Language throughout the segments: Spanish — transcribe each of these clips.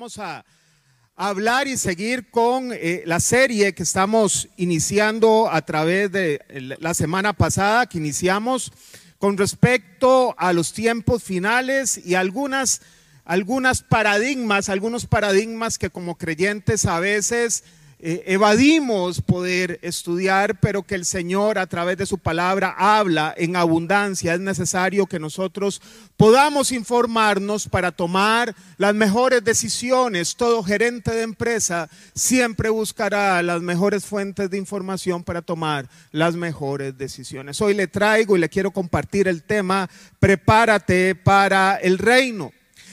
vamos a hablar y seguir con eh, la serie que estamos iniciando a través de la semana pasada, que iniciamos con respecto a los tiempos finales y algunas, algunas paradigmas, algunos paradigmas que como creyentes a veces eh, evadimos poder estudiar, pero que el Señor a través de su palabra habla en abundancia. Es necesario que nosotros podamos informarnos para tomar las mejores decisiones. Todo gerente de empresa siempre buscará las mejores fuentes de información para tomar las mejores decisiones. Hoy le traigo y le quiero compartir el tema, prepárate para el reino.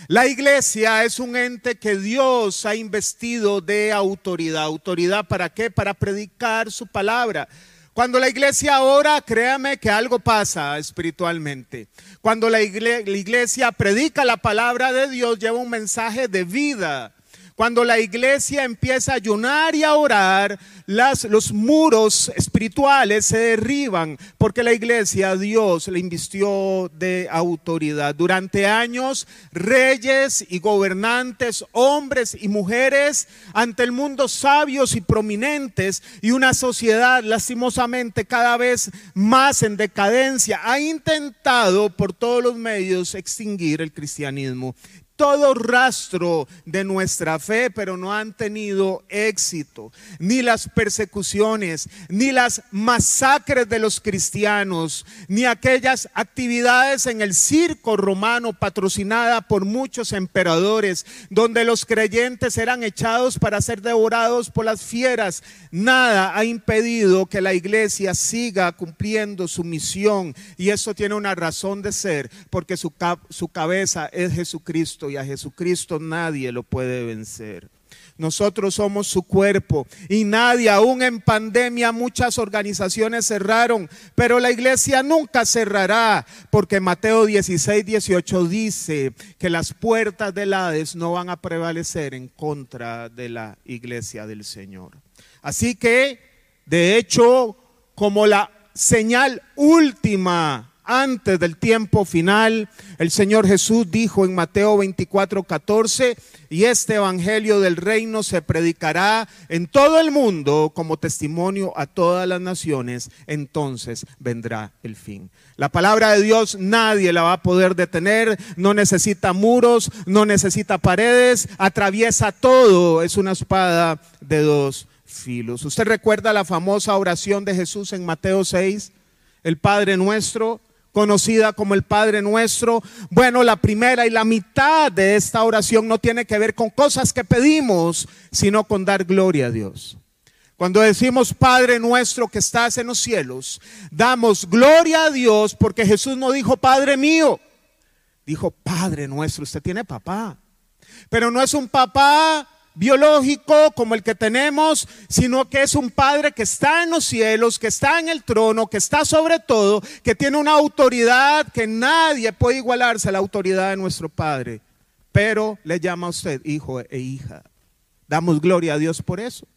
La iglesia es un ente que Dios ha investido de autoridad. ¿Autoridad para qué? Para predicar su palabra. Cuando la iglesia ora, créame que algo pasa espiritualmente. Cuando la iglesia, predica la palabra de Dios, lleva un mensaje de vida cuando la iglesia empieza a ayunar y a orar, los muros espirituales se derriban porque la iglesia, Dios le invistió de autoridad. Durante años, reyes y gobernantes, hombres y mujeres, ante el mundo sabios y prominentes y una sociedad lastimosamente cada vez más en decadencia, ha intentado por todos los medios extinguir el cristianismo todo rastro de nuestra fe, pero no han tenido éxito. Ni las persecuciones, ni las masacres de los cristianos, ni aquellas actividades en el circo romano patrocinada por muchos emperadores, donde los creyentes eran echados para ser devorados por las fieras. Nada ha impedido que la iglesia siga cumpliendo su misión. Y eso tiene una razón de ser, porque su, su cabeza es Jesucristo y a Jesucristo nadie lo puede vencer. Nosotros somos su cuerpo y nadie, aún en pandemia, muchas organizaciones cerraron, pero la iglesia nunca cerrará, porque Mateo 16, 18 dice que las puertas del Hades no van a prevalecer en contra de la iglesia del Señor. Así que, de hecho, como la señal última antes del tiempo final, el Señor Jesús dijo en Mateo 24, 14, y este Evangelio del reino se predicará en todo el mundo como testimonio a todas las naciones, entonces vendrá el fin. La palabra de Dios nadie la va a poder detener, no necesita muros, no necesita paredes, atraviesa todo, es una espada de dos filos. ¿Usted recuerda la famosa oración de Jesús en Mateo 6? El Padre nuestro, conocida como el Padre Nuestro. Bueno, la primera y la mitad de esta oración no tiene que ver con cosas que pedimos, sino con dar gloria a Dios. Cuando decimos Padre nuestro que estás en los cielos, damos gloria a Dios porque Jesús no dijo Padre mío, dijo Padre nuestro, usted tiene papá, pero no es un papá biológico como el que tenemos, sino que es un Padre que está en los cielos, que está en el trono, que está sobre todo, que tiene una autoridad que nadie puede igualarse a la autoridad de nuestro Padre. Pero le llama a usted hijo e hija. Damos gloria a Dios por eso.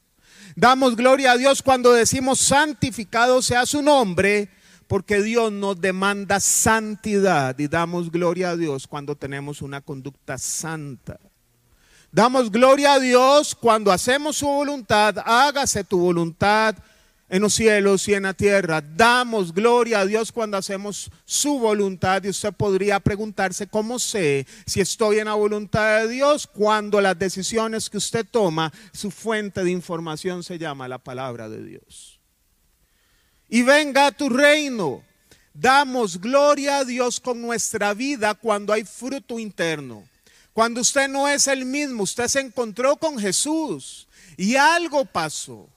Damos gloria a Dios cuando decimos santificado sea su nombre, porque Dios nos demanda santidad y damos gloria a Dios cuando tenemos una conducta santa. Damos gloria a Dios cuando hacemos su voluntad, hágase tu voluntad en los cielos y en la tierra. Damos gloria a Dios cuando hacemos su voluntad y usted podría preguntarse cómo sé si estoy en la voluntad de Dios cuando las decisiones que usted toma, su fuente de información se llama la palabra de Dios. Y venga a tu reino. Damos gloria a Dios con nuestra vida cuando hay fruto interno. Cuando usted no es el mismo, usted se encontró con Jesús y algo pasó.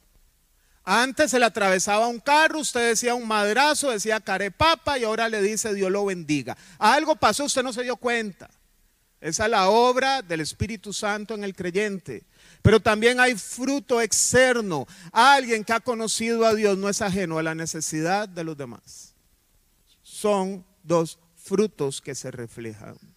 Antes se le atravesaba un carro, usted decía un madrazo, decía carepapa y ahora le dice Dios lo bendiga. Algo pasó, usted no se dio cuenta. Esa es la obra del Espíritu Santo en el creyente. Pero también hay fruto externo. Alguien que ha conocido a Dios no es ajeno a la necesidad de los demás. Son dos frutos que se reflejan.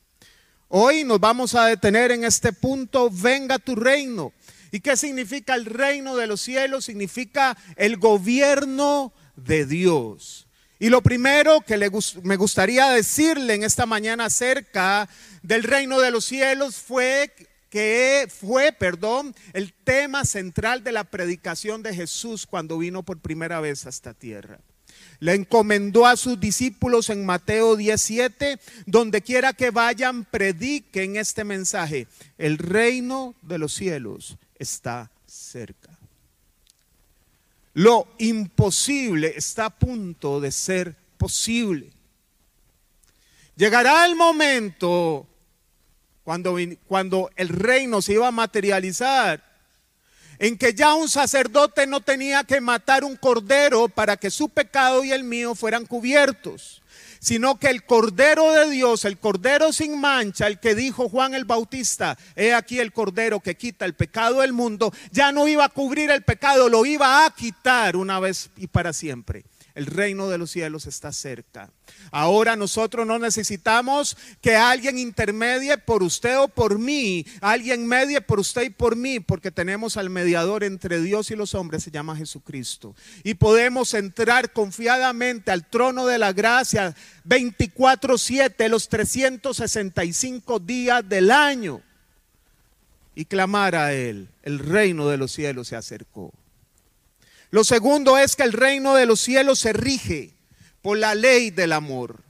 Hoy nos vamos a detener en este punto, venga tu reino. ¿Y qué significa el reino de los cielos? Significa el gobierno de Dios. Y lo primero que me gustaría decirle en esta mañana acerca del reino de los cielos fue que fue, perdón, el tema central de la predicación de Jesús cuando vino por primera vez a esta tierra. Le encomendó a sus discípulos en Mateo 17, donde quiera que vayan, prediquen este mensaje. El reino de los cielos está cerca. Lo imposible está a punto de ser posible. Llegará el momento cuando, cuando el reino se iba a materializar, en que ya un sacerdote no tenía que matar un cordero para que su pecado y el mío fueran cubiertos, sino que el cordero de Dios, el cordero sin mancha, el que dijo Juan el Bautista, he aquí el cordero que quita el pecado del mundo, ya no iba a cubrir el pecado, lo iba a quitar una vez y para siempre el reino de los cielos está cerca. Ahora nosotros no necesitamos que alguien intermedie por usted o por mí, alguien medie por usted y por mí, porque tenemos al mediador entre Dios y los hombres, se llama Jesucristo. Y podemos entrar confiadamente al trono de la gracia 24/7, los 365 días del año, y clamar a Él, el reino de los cielos se acercó. Lo segundo es que el reino de los cielos se rige por la ley del amor.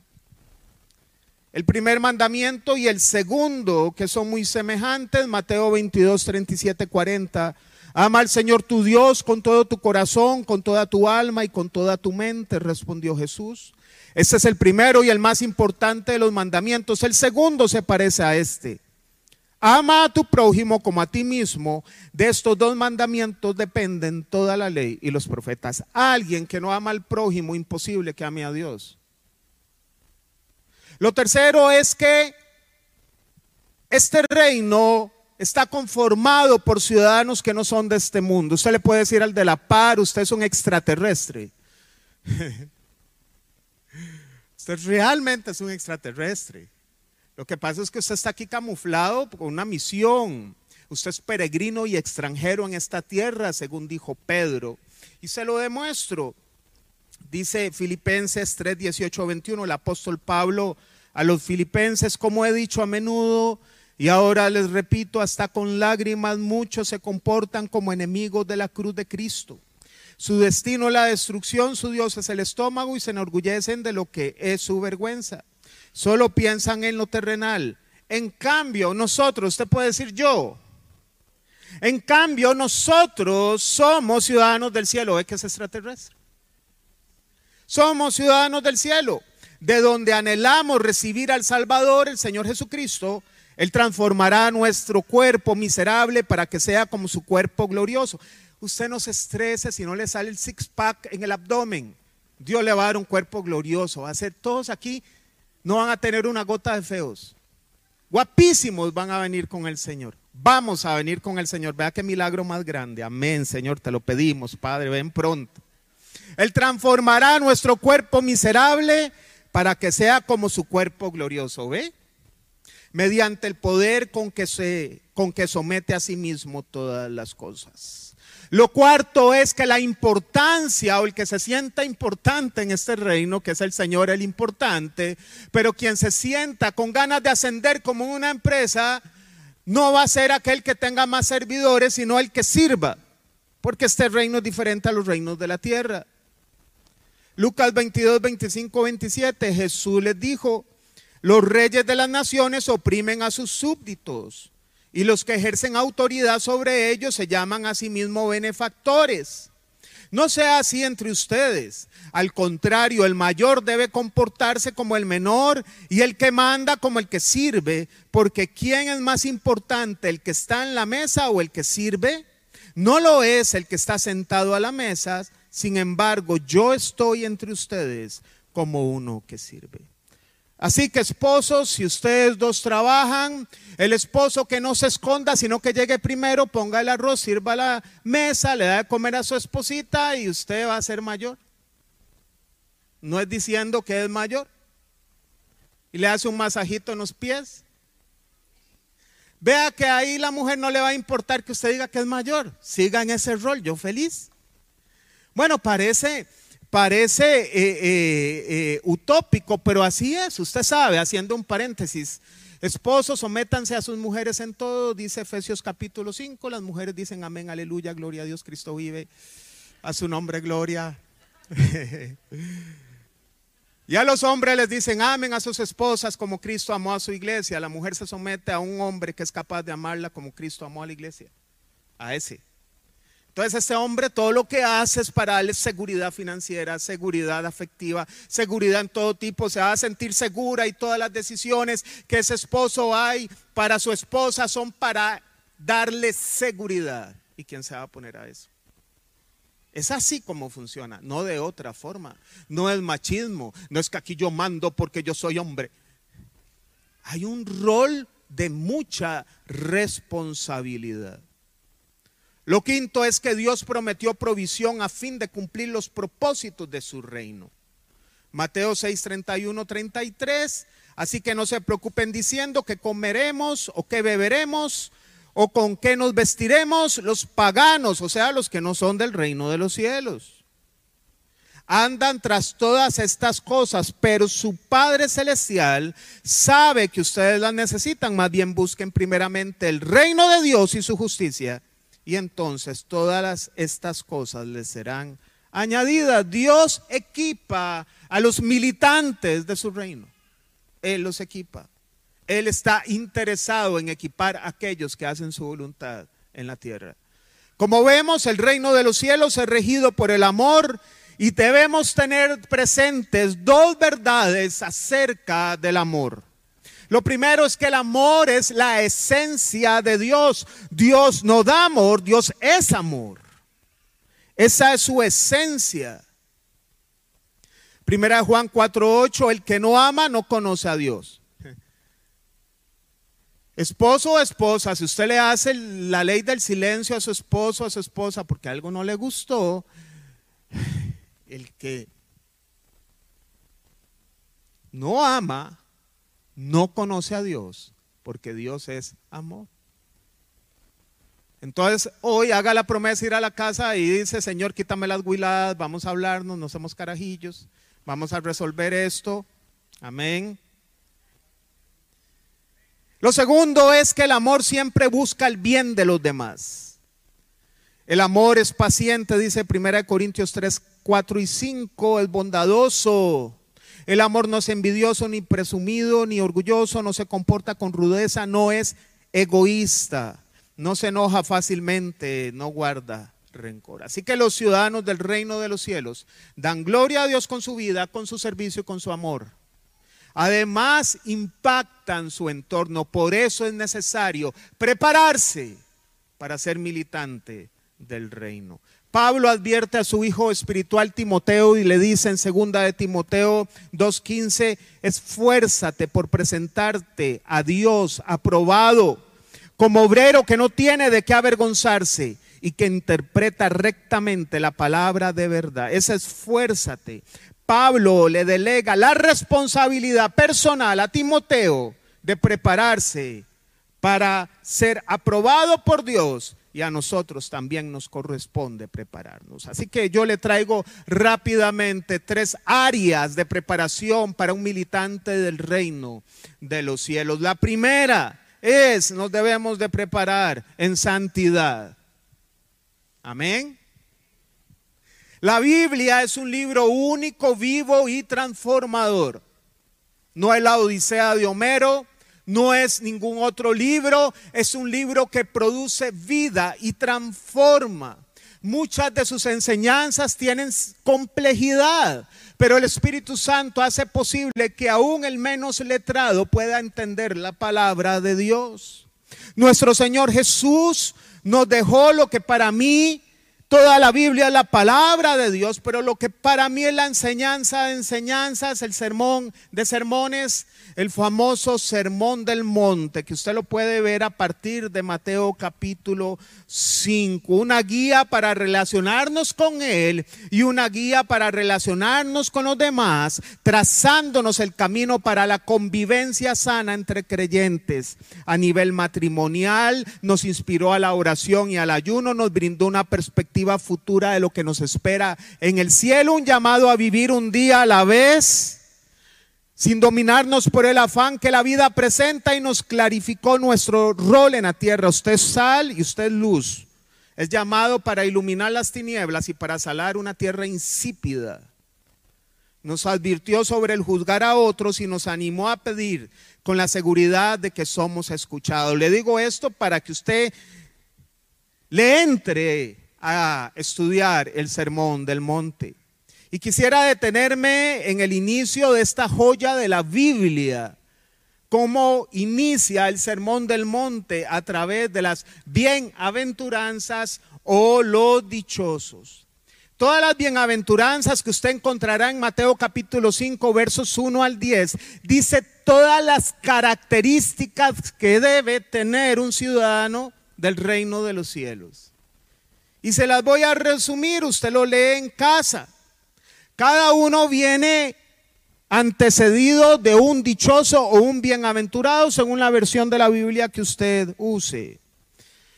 El primer mandamiento y el segundo, que son muy semejantes, Mateo 22, 37, 40. Ama al Señor tu Dios con todo tu corazón, con toda tu alma y con toda tu mente, respondió Jesús. Este es el primero y el más importante de los mandamientos. El segundo se parece a este. Ama a tu prójimo como a ti mismo. De estos dos mandamientos dependen toda la ley y los profetas. Alguien que no ama al prójimo, imposible que ame a Dios. Lo tercero es que este reino está conformado por ciudadanos que no son de este mundo. Usted le puede decir al de la par, usted es un extraterrestre. usted realmente es un extraterrestre. Lo que pasa es que usted está aquí camuflado con una misión. Usted es peregrino y extranjero en esta tierra, según dijo Pedro. Y se lo demuestro. Dice Filipenses 3, 18, 21, el apóstol Pablo a los filipenses, como he dicho a menudo, y ahora les repito, hasta con lágrimas muchos se comportan como enemigos de la cruz de Cristo. Su destino es la destrucción, su Dios es el estómago y se enorgullecen de lo que es su vergüenza solo piensan en lo terrenal. En cambio, nosotros, usted puede decir yo, en cambio, nosotros somos ciudadanos del cielo. ¿Es que es extraterrestre? Somos ciudadanos del cielo, de donde anhelamos recibir al Salvador, el Señor Jesucristo. Él transformará nuestro cuerpo miserable para que sea como su cuerpo glorioso. Usted no se estrese si no le sale el six-pack en el abdomen. Dios le va a dar un cuerpo glorioso. Va a ser todos aquí no van a tener una gota de feos. Guapísimos van a venir con el Señor. Vamos a venir con el Señor. Vea qué milagro más grande. Amén, Señor, te lo pedimos, Padre, ven pronto. Él transformará nuestro cuerpo miserable para que sea como su cuerpo glorioso, ¿ve? Mediante el poder con que se con que somete a sí mismo todas las cosas. Lo cuarto es que la importancia o el que se sienta importante en este reino, que es el Señor el importante, pero quien se sienta con ganas de ascender como una empresa, no va a ser aquel que tenga más servidores, sino el que sirva, porque este reino es diferente a los reinos de la tierra. Lucas 22, 25, 27, Jesús les dijo, los reyes de las naciones oprimen a sus súbditos y los que ejercen autoridad sobre ellos se llaman a sí mismos benefactores. No sea así entre ustedes. Al contrario, el mayor debe comportarse como el menor y el que manda como el que sirve, porque ¿quién es más importante, el que está en la mesa o el que sirve? No lo es el que está sentado a la mesa, sin embargo, yo estoy entre ustedes como uno que sirve. Así que esposos, si ustedes dos trabajan, el esposo que no se esconda, sino que llegue primero, ponga el arroz, sirva la mesa, le da de comer a su esposita y usted va a ser mayor. No es diciendo que es mayor. Y le hace un masajito en los pies. Vea que ahí la mujer no le va a importar que usted diga que es mayor. Siga en ese rol, yo feliz. Bueno, parece parece eh, eh, eh, utópico, pero así es, usted sabe, haciendo un paréntesis. Esposos, sométanse a sus mujeres en todo, dice Efesios capítulo 5. Las mujeres dicen amén, aleluya, gloria a Dios, Cristo vive. A su nombre, gloria. y a los hombres les dicen amén a sus esposas como Cristo amó a su iglesia. La mujer se somete a un hombre que es capaz de amarla como Cristo amó a la iglesia. A ese. Entonces ese hombre todo lo que hace es para darle seguridad financiera, seguridad afectiva, seguridad en todo tipo. Se va a sentir segura y todas las decisiones que ese esposo hay para su esposa son para darle seguridad. ¿Y quién se va a poner a eso? Es así como funciona, no de otra forma. No es machismo, no es que aquí yo mando porque yo soy hombre. Hay un rol de mucha responsabilidad. Lo quinto es que Dios prometió provisión a fin de cumplir los propósitos de su reino. Mateo 6, 31, 33. Así que no se preocupen diciendo que comeremos o que beberemos o con qué nos vestiremos los paganos, o sea, los que no son del reino de los cielos. Andan tras todas estas cosas, pero su Padre Celestial sabe que ustedes las necesitan. Más bien busquen primeramente el reino de Dios y su justicia y entonces todas estas cosas les serán añadidas. Dios equipa a los militantes de su reino. Él los equipa. Él está interesado en equipar a aquellos que hacen su voluntad en la tierra. Como vemos, el reino de los cielos es regido por el amor y debemos tener presentes dos verdades acerca del amor. Lo primero es que el amor es la esencia de Dios. Dios no da amor, Dios es amor. Esa es su esencia. Primera Juan 4:8, el que no ama no conoce a Dios. Esposo o esposa, si usted le hace la ley del silencio a su esposo o a su esposa porque algo no le gustó, el que no ama no conoce a Dios porque Dios es amor. Entonces, hoy haga la promesa de ir a la casa y dice, Señor, quítame las huiladas, vamos a hablarnos, no somos carajillos, vamos a resolver esto. Amén. Lo segundo es que el amor siempre busca el bien de los demás. El amor es paciente, dice 1 Corintios 3, 4 y 5, es bondadoso, el amor no es envidioso, ni presumido, ni orgulloso, no se comporta con rudeza, no es egoísta, no se enoja fácilmente, no guarda rencor. Así que los ciudadanos del reino de los cielos dan gloria a Dios con su vida, con su servicio y con su amor. Además, impactan su entorno. Por eso es necesario prepararse para ser militante del reino. Pablo advierte a su hijo espiritual Timoteo y le dice en segunda de Timoteo 2:15, esfuérzate por presentarte a Dios aprobado como obrero que no tiene de qué avergonzarse y que interpreta rectamente la palabra de verdad. Ese esfuérzate. Pablo le delega la responsabilidad personal a Timoteo de prepararse para ser aprobado por Dios y a nosotros también nos corresponde prepararnos. Así que yo le traigo rápidamente tres áreas de preparación para un militante del reino de los cielos. La primera es, nos debemos de preparar en santidad. Amén. La Biblia es un libro único, vivo y transformador. No es la Odisea de Homero, no es ningún otro libro, es un libro que produce vida y transforma. Muchas de sus enseñanzas tienen complejidad, pero el Espíritu Santo hace posible que aún el menos letrado pueda entender la palabra de Dios. Nuestro Señor Jesús nos dejó lo que para mí Toda la Biblia es la palabra de Dios, pero lo que para mí es la enseñanza de enseñanzas, el sermón de sermones, el famoso sermón del monte, que usted lo puede ver a partir de Mateo capítulo 5. Una guía para relacionarnos con Él y una guía para relacionarnos con los demás, trazándonos el camino para la convivencia sana entre creyentes. A nivel matrimonial, nos inspiró a la oración y al ayuno, nos brindó una perspectiva futura de lo que nos espera en el cielo, un llamado a vivir un día a la vez sin dominarnos por el afán que la vida presenta y nos clarificó nuestro rol en la tierra. Usted es sal y usted es luz. Es llamado para iluminar las tinieblas y para salar una tierra insípida. Nos advirtió sobre el juzgar a otros y nos animó a pedir con la seguridad de que somos escuchados. Le digo esto para que usted le entre a estudiar el sermón del monte. Y quisiera detenerme en el inicio de esta joya de la Biblia, cómo inicia el sermón del monte a través de las bienaventuranzas o los dichosos. Todas las bienaventuranzas que usted encontrará en Mateo capítulo 5 versos 1 al 10, dice todas las características que debe tener un ciudadano del reino de los cielos. Y se las voy a resumir, usted lo lee en casa. Cada uno viene antecedido de un dichoso o un bienaventurado según la versión de la Biblia que usted use.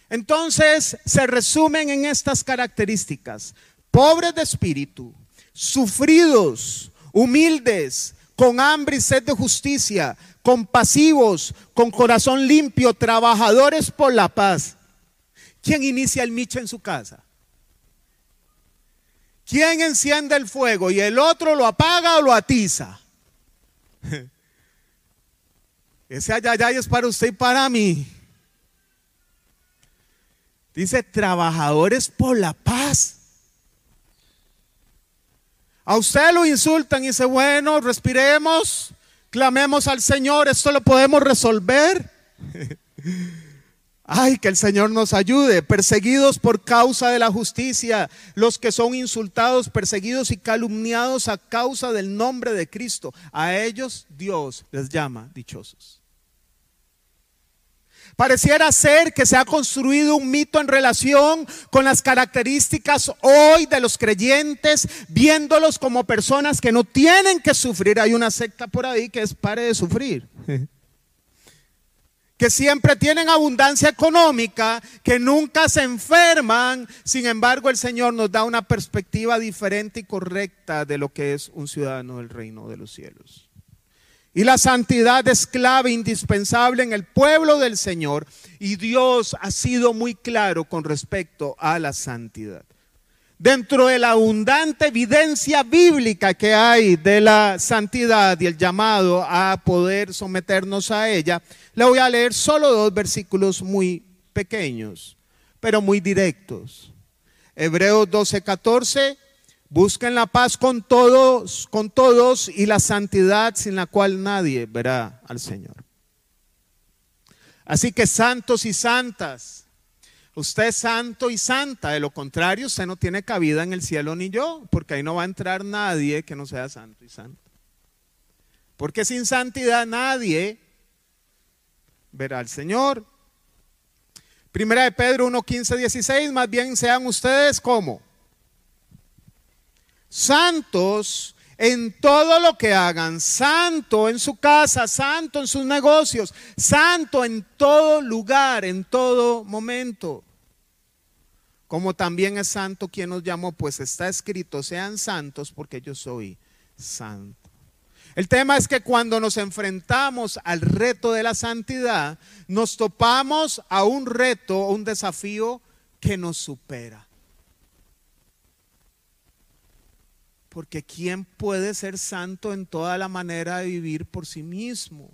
Entonces se resumen en estas características. Pobres de espíritu, sufridos, humildes, con hambre y sed de justicia, compasivos, con corazón limpio, trabajadores por la paz. ¿Quién inicia el micho en su casa? ¿Quién enciende el fuego y el otro lo apaga o lo atiza? Ese ayayay es para usted y para mí. Dice, trabajadores por la paz. A usted lo insultan y dice, bueno, respiremos, clamemos al Señor, esto lo podemos resolver. Ay, que el Señor nos ayude. Perseguidos por causa de la justicia, los que son insultados, perseguidos y calumniados a causa del nombre de Cristo, a ellos Dios les llama dichosos. Pareciera ser que se ha construido un mito en relación con las características hoy de los creyentes, viéndolos como personas que no tienen que sufrir. Hay una secta por ahí que es pare de sufrir. que siempre tienen abundancia económica, que nunca se enferman. Sin embargo, el Señor nos da una perspectiva diferente y correcta de lo que es un ciudadano del reino de los cielos. Y la santidad es clave, indispensable en el pueblo del Señor. Y Dios ha sido muy claro con respecto a la santidad dentro de la abundante evidencia bíblica que hay de la santidad y el llamado a poder someternos a ella, le voy a leer solo dos versículos muy pequeños, pero muy directos. Hebreos 12, 14, busquen la paz con todos, con todos y la santidad sin la cual nadie verá al Señor. Así que santos y santas, Usted es santo y santa, de lo contrario usted no tiene cabida en el cielo ni yo, porque ahí no va a entrar nadie que no sea santo y santo. Porque sin santidad nadie verá al Señor. Primera de Pedro 1, 15, 16, más bien sean ustedes como santos en todo lo que hagan, santo en su casa, santo en sus negocios, santo en todo lugar, en todo momento como también es santo quien nos llamó, pues está escrito, sean santos porque yo soy santo. El tema es que cuando nos enfrentamos al reto de la santidad, nos topamos a un reto, un desafío que nos supera. Porque ¿quién puede ser santo en toda la manera de vivir por sí mismo?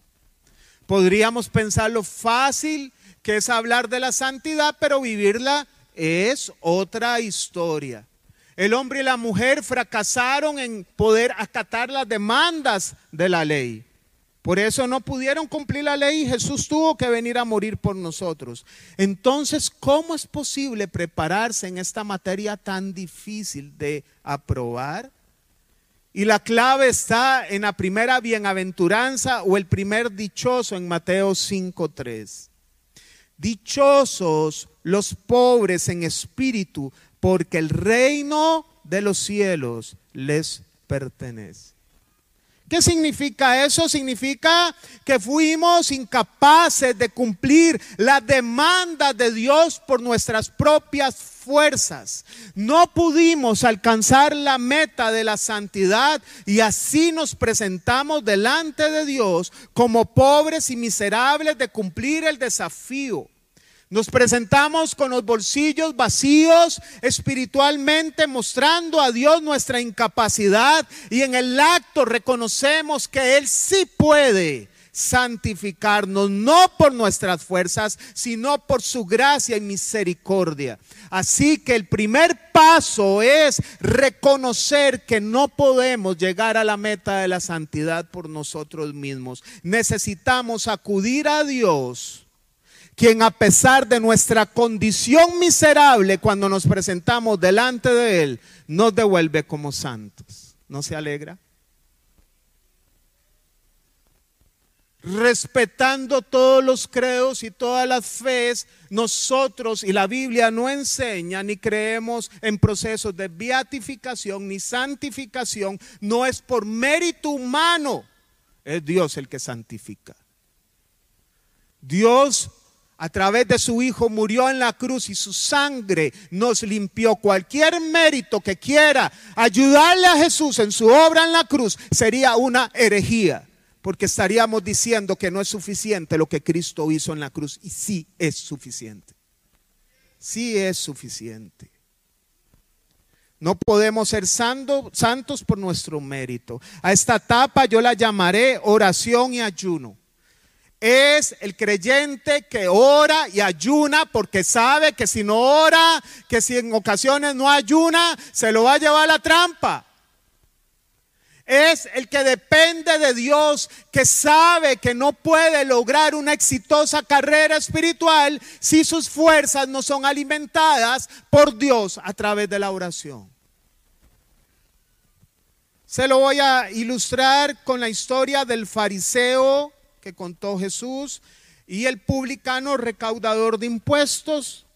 Podríamos pensar lo fácil que es hablar de la santidad, pero vivirla es otra historia. El hombre y la mujer fracasaron en poder acatar las demandas de la ley. Por eso no pudieron cumplir la ley y Jesús tuvo que venir a morir por nosotros. Entonces, ¿cómo es posible prepararse en esta materia tan difícil de aprobar? Y la clave está en la primera bienaventuranza o el primer dichoso en Mateo 5.3. Dichosos los pobres en espíritu, porque el reino de los cielos les pertenece. ¿Qué significa eso? Significa que fuimos incapaces de cumplir la demanda de Dios por nuestras propias fuerzas. No pudimos alcanzar la meta de la santidad y así nos presentamos delante de Dios como pobres y miserables de cumplir el desafío. Nos presentamos con los bolsillos vacíos espiritualmente, mostrando a Dios nuestra incapacidad y en el acto reconocemos que Él sí puede santificarnos, no por nuestras fuerzas, sino por su gracia y misericordia. Así que el primer paso es reconocer que no podemos llegar a la meta de la santidad por nosotros mismos. Necesitamos acudir a Dios quien a pesar de nuestra condición miserable cuando nos presentamos delante de Él, nos devuelve como santos. ¿No se alegra? respetando todos los credos y todas las fees, nosotros y la Biblia no enseña ni creemos en procesos de beatificación ni santificación, no es por mérito humano, es Dios el que santifica. Dios a través de su Hijo murió en la cruz y su sangre nos limpió. Cualquier mérito que quiera ayudarle a Jesús en su obra en la cruz sería una herejía porque estaríamos diciendo que no es suficiente lo que Cristo hizo en la cruz. Y sí es suficiente. Sí es suficiente. No podemos ser santos por nuestro mérito. A esta etapa yo la llamaré oración y ayuno. Es el creyente que ora y ayuna porque sabe que si no ora, que si en ocasiones no ayuna, se lo va a llevar a la trampa. Es el que depende de Dios, que sabe que no puede lograr una exitosa carrera espiritual si sus fuerzas no son alimentadas por Dios a través de la oración. Se lo voy a ilustrar con la historia del fariseo que contó Jesús y el publicano recaudador de impuestos.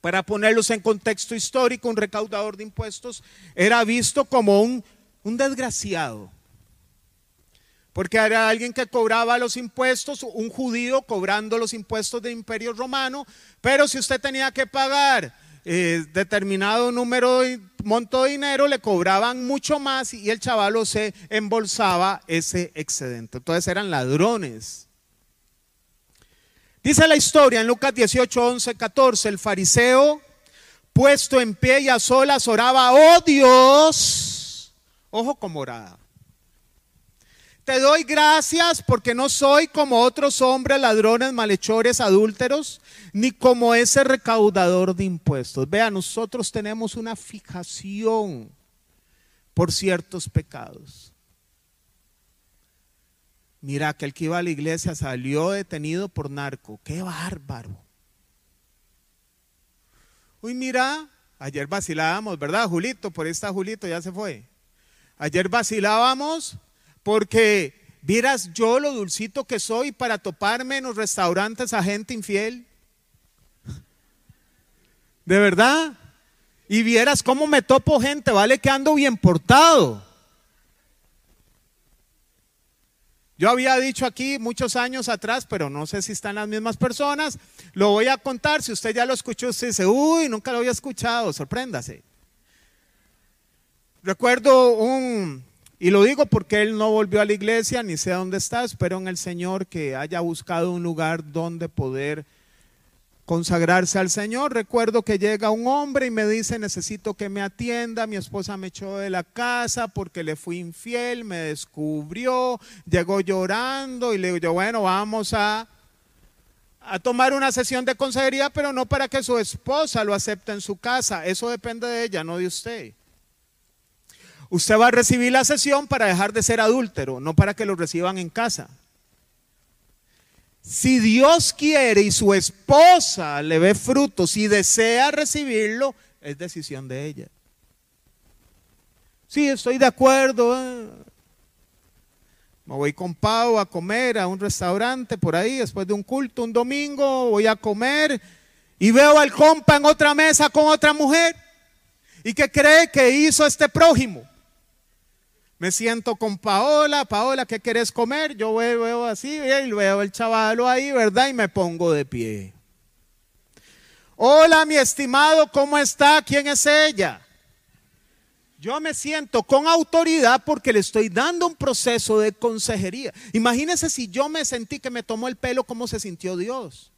Para ponerlos en contexto histórico, un recaudador de impuestos era visto como un un desgraciado. Porque era alguien que cobraba los impuestos, un judío cobrando los impuestos del imperio romano, pero si usted tenía que pagar eh, determinado número de monto de dinero, le cobraban mucho más y el chavalo se embolsaba ese excedente. Entonces eran ladrones. Dice la historia en Lucas 18, 11, 14, el fariseo puesto en pie y a solas oraba, oh Dios, ojo con morada. Te doy gracias porque no soy como otros hombres, ladrones, malhechores, adúlteros, ni como ese recaudador de impuestos. Vea, nosotros tenemos una fijación por ciertos pecados. Mira, que el que iba a la iglesia salió detenido por narco. ¡Qué bárbaro! Uy, mira, ayer vacilábamos, ¿verdad, Julito? Por está Julito, ya se fue. Ayer vacilábamos porque vieras yo lo dulcito que soy para toparme en los restaurantes a gente infiel. De verdad. Y vieras cómo me topo gente, vale que ando bien portado. Yo había dicho aquí muchos años atrás, pero no sé si están las mismas personas. Lo voy a contar. Si usted ya lo escuchó, usted dice, uy, nunca lo había escuchado, sorpréndase. Recuerdo un, y lo digo porque él no volvió a la iglesia, ni sé dónde está, espero en el Señor que haya buscado un lugar donde poder consagrarse al Señor. Recuerdo que llega un hombre y me dice, necesito que me atienda, mi esposa me echó de la casa porque le fui infiel, me descubrió, llegó llorando y le digo, bueno, vamos a, a tomar una sesión de consejería, pero no para que su esposa lo acepte en su casa, eso depende de ella, no de usted. Usted va a recibir la sesión para dejar de ser adúltero, no para que lo reciban en casa. Si Dios quiere y su esposa le ve frutos y desea recibirlo, es decisión de ella. Sí, estoy de acuerdo. Eh. Me voy con Pau a comer a un restaurante por ahí después de un culto, un domingo, voy a comer y veo al compa en otra mesa con otra mujer. ¿Y qué cree que hizo este prójimo? Me siento con Paola, Paola, ¿qué quieres comer? Yo veo, así, y veo el chavalo ahí, ¿verdad? Y me pongo de pie. Hola, mi estimado, ¿cómo está? ¿Quién es ella? Yo me siento con autoridad porque le estoy dando un proceso de consejería. Imagínense si yo me sentí que me tomó el pelo, ¿cómo se sintió Dios?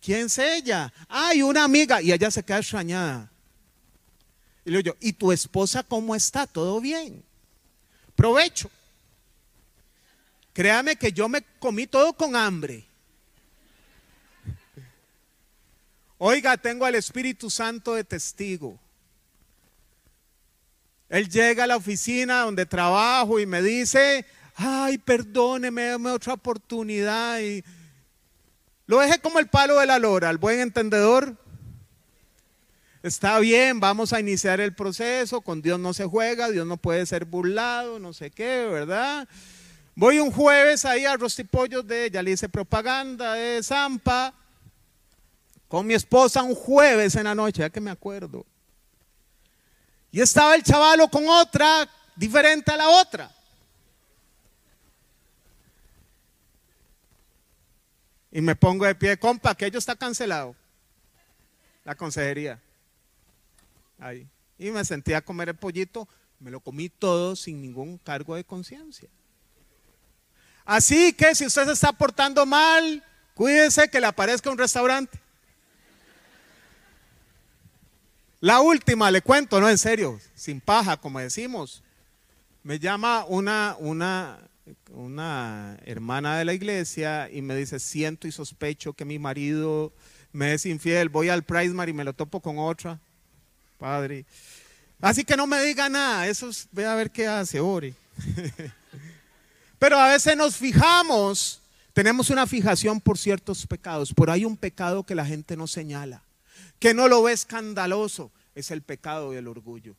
¿Quién es ella? Ay, una amiga. Y ella se queda extrañada. Y le digo ¿y tu esposa cómo está? ¿Todo bien? Provecho. Créame que yo me comí todo con hambre. Oiga, tengo al Espíritu Santo de testigo. Él llega a la oficina donde trabajo y me dice, ay, perdóneme, dame otra oportunidad. Y lo dejé como el palo de la lora, al buen entendedor. Está bien, vamos a iniciar el proceso, con Dios no se juega, Dios no puede ser burlado, no sé qué, ¿verdad? Voy un jueves ahí a Rostipollos de, ya le hice propaganda de Zampa, con mi esposa un jueves en la noche, ya que me acuerdo. Y estaba el chavalo con otra, diferente a la otra. Y me pongo de pie, compa, aquello está cancelado. La consejería. Y me sentí a comer el pollito, me lo comí todo sin ningún cargo de conciencia. Así que si usted se está portando mal, cuídese que le aparezca un restaurante. La última, le cuento, no en serio, sin paja, como decimos. Me llama una, una, una hermana de la iglesia y me dice, siento y sospecho que mi marido me es infiel. Voy al Prismar y me lo topo con otra. Padre. Así que no me diga nada, eso es, ve a ver qué hace, ore. Pero a veces nos fijamos, tenemos una fijación por ciertos pecados, por hay un pecado que la gente no señala que no lo ve escandaloso, es el pecado y el orgullo.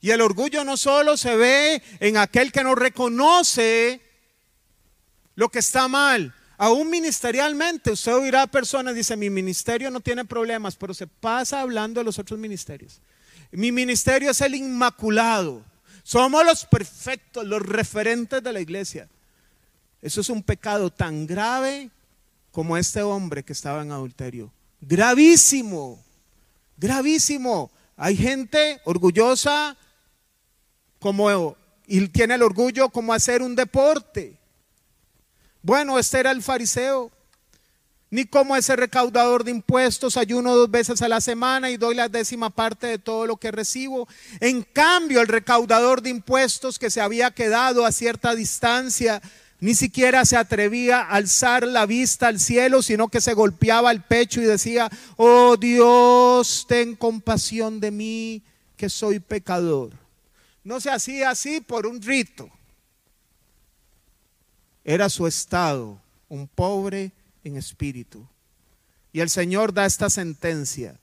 Y el orgullo no solo se ve en aquel que no reconoce lo que está mal. Aún ministerialmente, usted oirá personas, dice, mi ministerio no tiene problemas, pero se pasa hablando de los otros ministerios. Mi ministerio es el inmaculado. Somos los perfectos, los referentes de la iglesia. Eso es un pecado tan grave como este hombre que estaba en adulterio. Gravísimo, gravísimo. Hay gente orgullosa como y tiene el orgullo como hacer un deporte. Bueno, este era el fariseo. Ni como ese recaudador de impuestos, ayuno dos veces a la semana y doy la décima parte de todo lo que recibo. En cambio, el recaudador de impuestos que se había quedado a cierta distancia ni siquiera se atrevía a alzar la vista al cielo, sino que se golpeaba el pecho y decía, oh Dios, ten compasión de mí, que soy pecador. No se hacía así por un rito. Era su estado, un pobre en espíritu. Y el Señor da esta sentencia.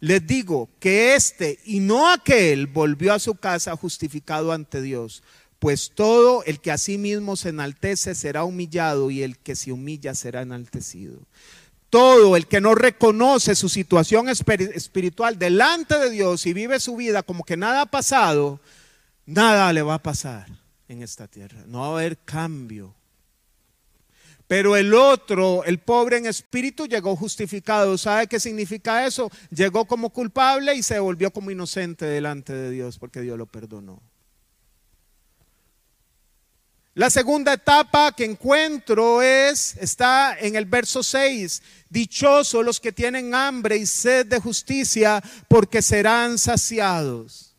Les digo que este y no aquel volvió a su casa justificado ante Dios pues todo el que a sí mismo se enaltece será humillado y el que se humilla será enaltecido. Todo el que no reconoce su situación espiritual delante de Dios y vive su vida como que nada ha pasado, nada le va a pasar en esta tierra. No va a haber cambio. Pero el otro, el pobre en espíritu, llegó justificado. ¿Sabe qué significa eso? Llegó como culpable y se volvió como inocente delante de Dios porque Dios lo perdonó. La segunda etapa que encuentro es, está en el verso 6, dichosos los que tienen hambre y sed de justicia, porque serán saciados.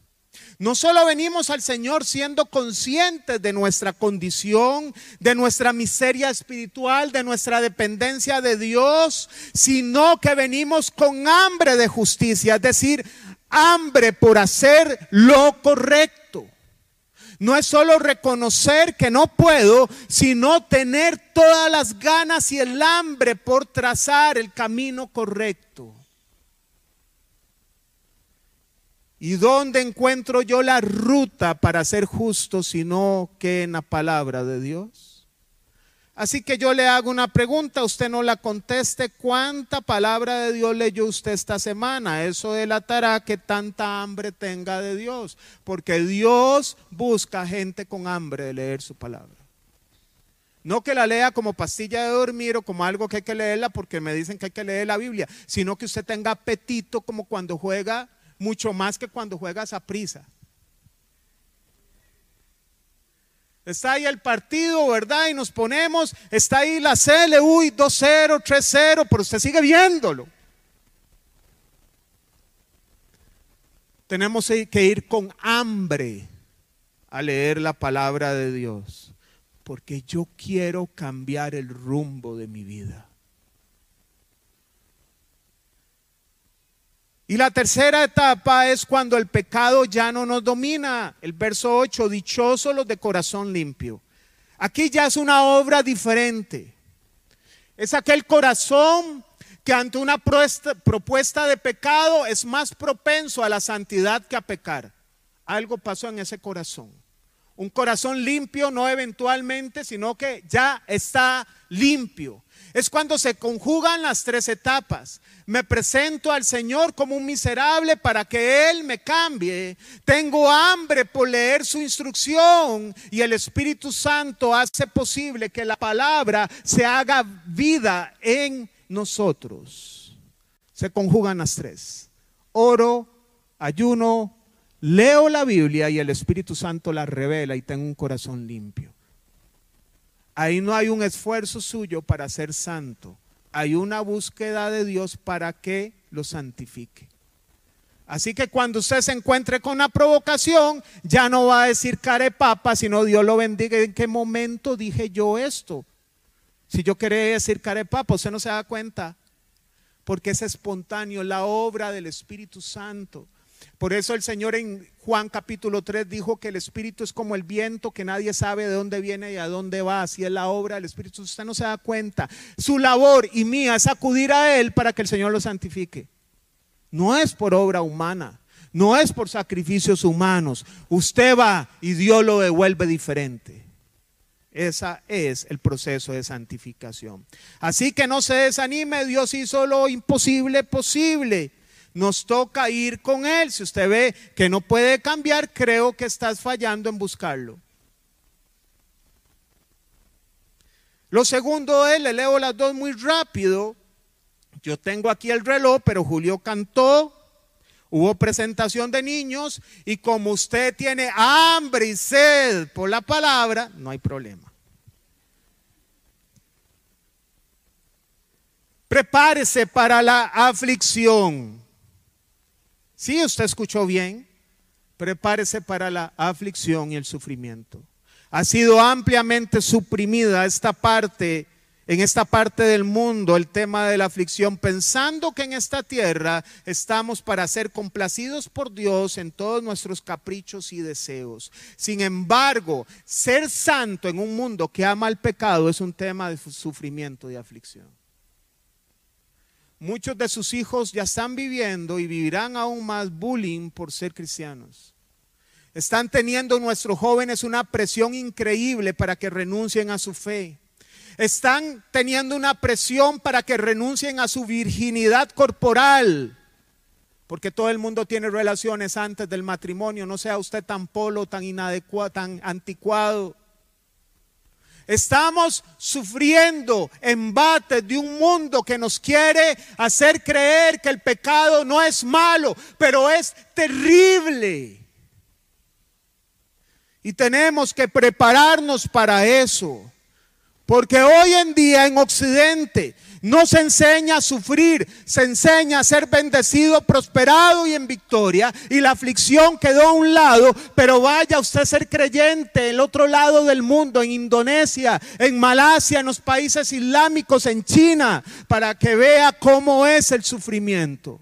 No solo venimos al Señor siendo conscientes de nuestra condición, de nuestra miseria espiritual, de nuestra dependencia de Dios, sino que venimos con hambre de justicia, es decir, hambre por hacer lo correcto no es solo reconocer que no puedo, sino tener todas las ganas y el hambre por trazar el camino correcto. ¿Y dónde encuentro yo la ruta para ser justo sino que en la palabra de Dios? Así que yo le hago una pregunta, usted no la conteste. ¿Cuánta palabra de Dios leyó usted esta semana? Eso delatará que tanta hambre tenga de Dios, porque Dios busca gente con hambre de leer su palabra. No que la lea como pastilla de dormir o como algo que hay que leerla porque me dicen que hay que leer la Biblia, sino que usted tenga apetito como cuando juega, mucho más que cuando juega a prisa. Está ahí el partido, ¿verdad? Y nos ponemos, está ahí la CL, uy, 2-0, 3-0, pero usted sigue viéndolo. Tenemos que ir con hambre a leer la palabra de Dios, porque yo quiero cambiar el rumbo de mi vida. Y la tercera etapa es cuando el pecado ya no nos domina. El verso 8, dichosos los de corazón limpio. Aquí ya es una obra diferente. Es aquel corazón que ante una propuesta de pecado es más propenso a la santidad que a pecar. Algo pasó en ese corazón. Un corazón limpio, no eventualmente, sino que ya está limpio. Es cuando se conjugan las tres etapas. Me presento al Señor como un miserable para que Él me cambie. Tengo hambre por leer su instrucción y el Espíritu Santo hace posible que la palabra se haga vida en nosotros. Se conjugan las tres. Oro, ayuno, leo la Biblia y el Espíritu Santo la revela y tengo un corazón limpio. Ahí no hay un esfuerzo suyo para ser santo. Hay una búsqueda de Dios para que lo santifique. Así que cuando usted se encuentre con una provocación, ya no va a decir papa, sino Dios lo bendiga. ¿En qué momento dije yo esto? Si yo quería decir papa, usted no se da cuenta. Porque es espontáneo, la obra del Espíritu Santo. Por eso el Señor en Juan capítulo 3 dijo que el Espíritu es como el viento que nadie sabe de dónde viene y a dónde va. Así es la obra del Espíritu. Usted no se da cuenta. Su labor y mía es acudir a Él para que el Señor lo santifique. No es por obra humana. No es por sacrificios humanos. Usted va y Dios lo devuelve diferente. Ese es el proceso de santificación. Así que no se desanime, Dios hizo lo imposible posible nos toca ir con Él. Si usted ve que no puede cambiar, creo que estás fallando en buscarlo. Lo segundo es, le leo las dos muy rápido. Yo tengo aquí el reloj, pero Julio cantó, hubo presentación de niños y como usted tiene hambre y sed por la palabra, no hay problema. Prepárese para la aflicción. Si usted escuchó bien. Prepárese para la aflicción y el sufrimiento. Ha sido ampliamente suprimida esta parte, en esta parte del mundo, el tema de la aflicción, pensando que en esta tierra estamos para ser complacidos por Dios en todos nuestros caprichos y deseos. Sin embargo, ser santo en un mundo que ama el pecado es un tema de sufrimiento y aflicción. Muchos de sus hijos ya están viviendo y vivirán aún más bullying por ser cristianos. Están teniendo nuestros jóvenes una presión increíble para que renuncien a su fe. Están teniendo una presión para que renuncien a su virginidad corporal. Porque todo el mundo tiene relaciones antes del matrimonio. No sea usted tan polo, tan inadecuado, tan anticuado. Estamos sufriendo embates de un mundo que nos quiere hacer creer que el pecado no es malo, pero es terrible. Y tenemos que prepararnos para eso. Porque hoy en día en Occidente no se enseña a sufrir, se enseña a ser bendecido, prosperado y en victoria. Y la aflicción quedó a un lado, pero vaya usted a ser creyente el otro lado del mundo, en Indonesia, en Malasia, en los países islámicos, en China, para que vea cómo es el sufrimiento.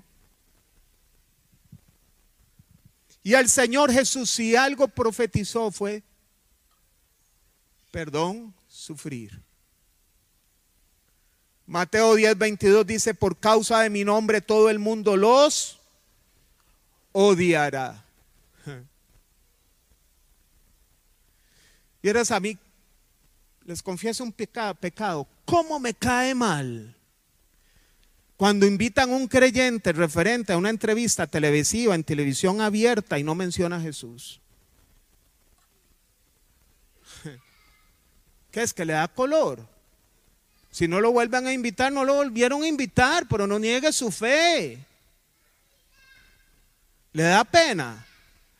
Y el Señor Jesús, si algo profetizó, fue perdón, sufrir. Mateo 10, 22 dice, por causa de mi nombre todo el mundo los odiará. Y eres a mí, les confieso un pecado. ¿Cómo me cae mal? Cuando invitan a un creyente referente a una entrevista televisiva en televisión abierta y no menciona a Jesús. ¿Qué es que le da color? Si no lo vuelven a invitar, no lo volvieron a invitar, pero no niegue su fe. Le da pena.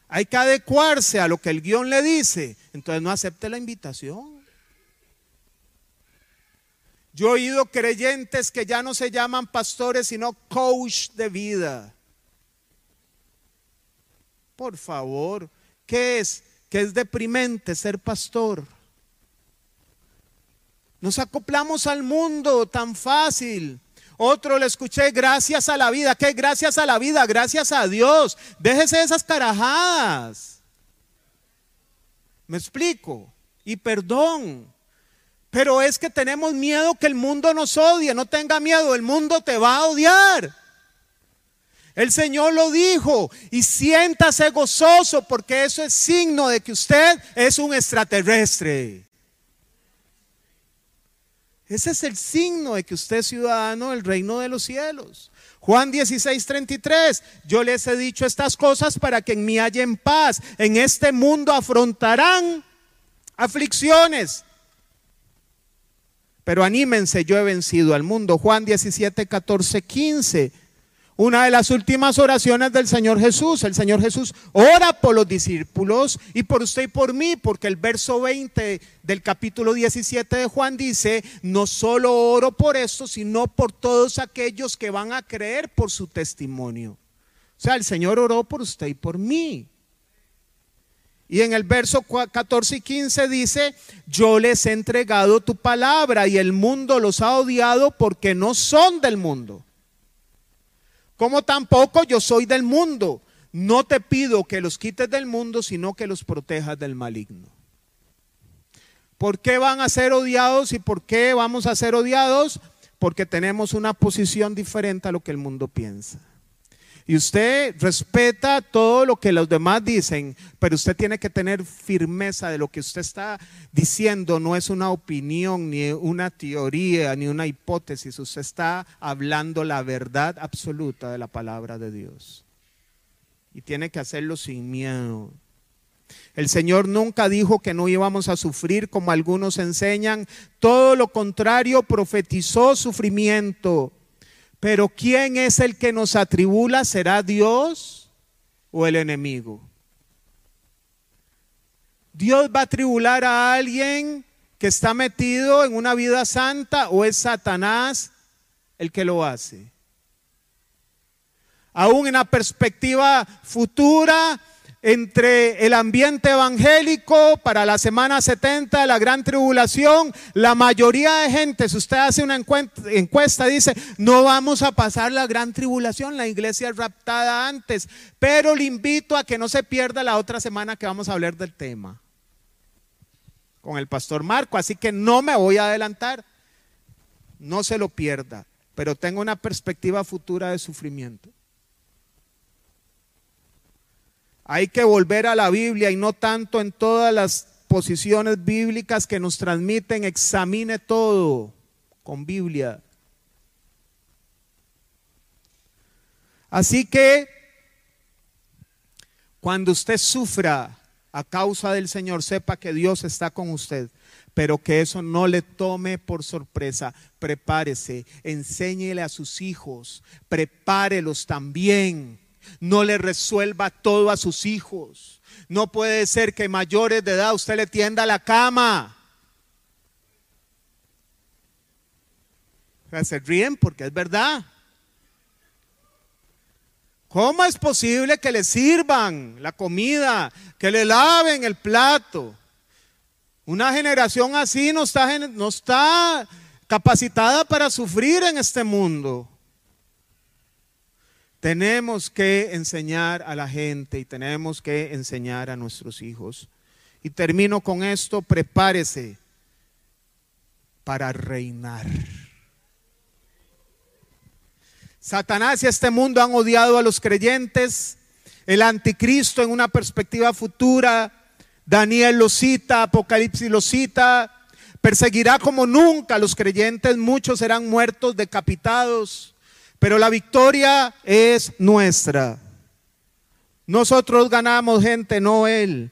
Hay que adecuarse a lo que el guion le dice. Entonces no acepte la invitación. Yo he oído creyentes que ya no se llaman pastores, sino coach de vida. Por favor, ¿qué es? Que es deprimente ser pastor. Nos acoplamos al mundo tan fácil. Otro le escuché, gracias a la vida. ¿Qué? Gracias a la vida, gracias a Dios. Déjese esas carajadas. ¿Me explico? Y perdón. Pero es que tenemos miedo que el mundo nos odie. No tenga miedo, el mundo te va a odiar. El Señor lo dijo y siéntase gozoso porque eso es signo de que usted es un extraterrestre. Ese es el signo de que usted es ciudadano del reino de los cielos. Juan 16, 33. Yo les he dicho estas cosas para que en mí hallen paz. En este mundo afrontarán aflicciones pero anímense, yo he vencido al mundo. Juan 17, 14, 15. Una de las últimas oraciones del Señor Jesús. El Señor Jesús ora por los discípulos y por usted y por mí, porque el verso 20 del capítulo 17 de Juan dice, no solo oro por esto, sino por todos aquellos que van a creer por su testimonio. O sea, el Señor oró por usted y por mí. Y en el verso 14 y 15 dice, yo les he entregado tu palabra y el mundo los ha odiado porque no son del mundo. Como tampoco yo soy del mundo. No te pido que los quites del mundo, sino que los protejas del maligno. ¿Por qué van a ser odiados y por qué vamos a ser odiados? Porque tenemos una posición diferente a lo que el mundo piensa. Y usted respeta todo lo que los demás dicen, pero usted tiene que tener firmeza de lo que usted está diciendo. No es una opinión, ni una teoría, ni una hipótesis. Usted está hablando la verdad absoluta de la palabra de Dios. Y tiene que hacerlo sin miedo. El Señor nunca dijo que no íbamos a sufrir como algunos enseñan. Todo lo contrario, profetizó sufrimiento. Pero ¿quién es el que nos atribula? ¿Será Dios o el enemigo? ¿Dios va a atribular a alguien que está metido en una vida santa o es Satanás el que lo hace? Aún en la perspectiva futura, entre el ambiente evangélico para la semana 70 de la gran tribulación, la mayoría de gente, si usted hace una encuesta, dice, no vamos a pasar la gran tribulación, la iglesia es raptada antes, pero le invito a que no se pierda la otra semana que vamos a hablar del tema con el pastor Marco, así que no me voy a adelantar, no se lo pierda, pero tengo una perspectiva futura de sufrimiento. Hay que volver a la Biblia y no tanto en todas las posiciones bíblicas que nos transmiten. Examine todo con Biblia. Así que cuando usted sufra a causa del Señor, sepa que Dios está con usted, pero que eso no le tome por sorpresa. Prepárese, enséñele a sus hijos, prepárelos también no le resuelva todo a sus hijos. No puede ser que mayores de edad usted le tienda la cama. Se ríen porque es verdad. ¿Cómo es posible que le sirvan la comida, que le laven el plato? Una generación así no está, no está capacitada para sufrir en este mundo. Tenemos que enseñar a la gente y tenemos que enseñar a nuestros hijos. Y termino con esto, prepárese para reinar. Satanás y este mundo han odiado a los creyentes. El anticristo en una perspectiva futura, Daniel lo cita, Apocalipsis lo cita, Perseguirá como nunca a los creyentes, muchos serán muertos, decapitados, pero la victoria es nuestra. Nosotros ganamos gente, no Él.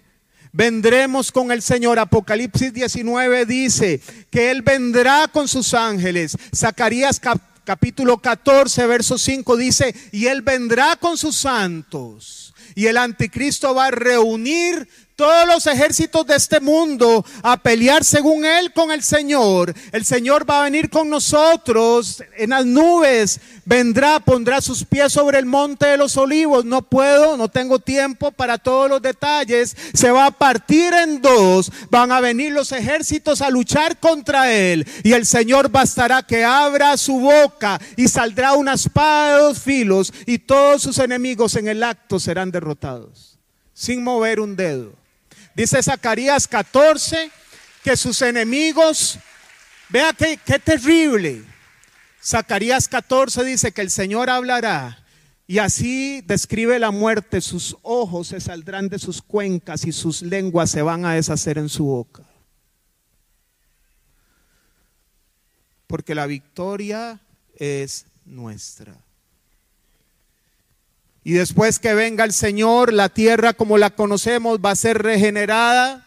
Vendremos con el Señor. Apocalipsis 19 dice que Él vendrá con sus ángeles. Zacarías capítulo 14, verso 5 dice, y Él vendrá con sus santos. Y el anticristo va a reunir todos los ejércitos de este mundo a pelear según Él con el Señor. El Señor va a venir con nosotros en las nubes. Vendrá, pondrá sus pies sobre el monte de los olivos. No puedo, no tengo tiempo para todos los detalles. Se va a partir en dos. Van a venir los ejércitos a luchar contra Él. Y el Señor bastará que abra su boca y saldrá una espada de dos filos y todos sus enemigos en el acto serán derrotados. Sin mover un dedo. Dice Zacarías 14 que sus enemigos, vea qué, qué terrible. Zacarías 14 dice que el Señor hablará y así describe la muerte, sus ojos se saldrán de sus cuencas y sus lenguas se van a deshacer en su boca. Porque la victoria es nuestra. Y después que venga el Señor, la tierra como la conocemos va a ser regenerada.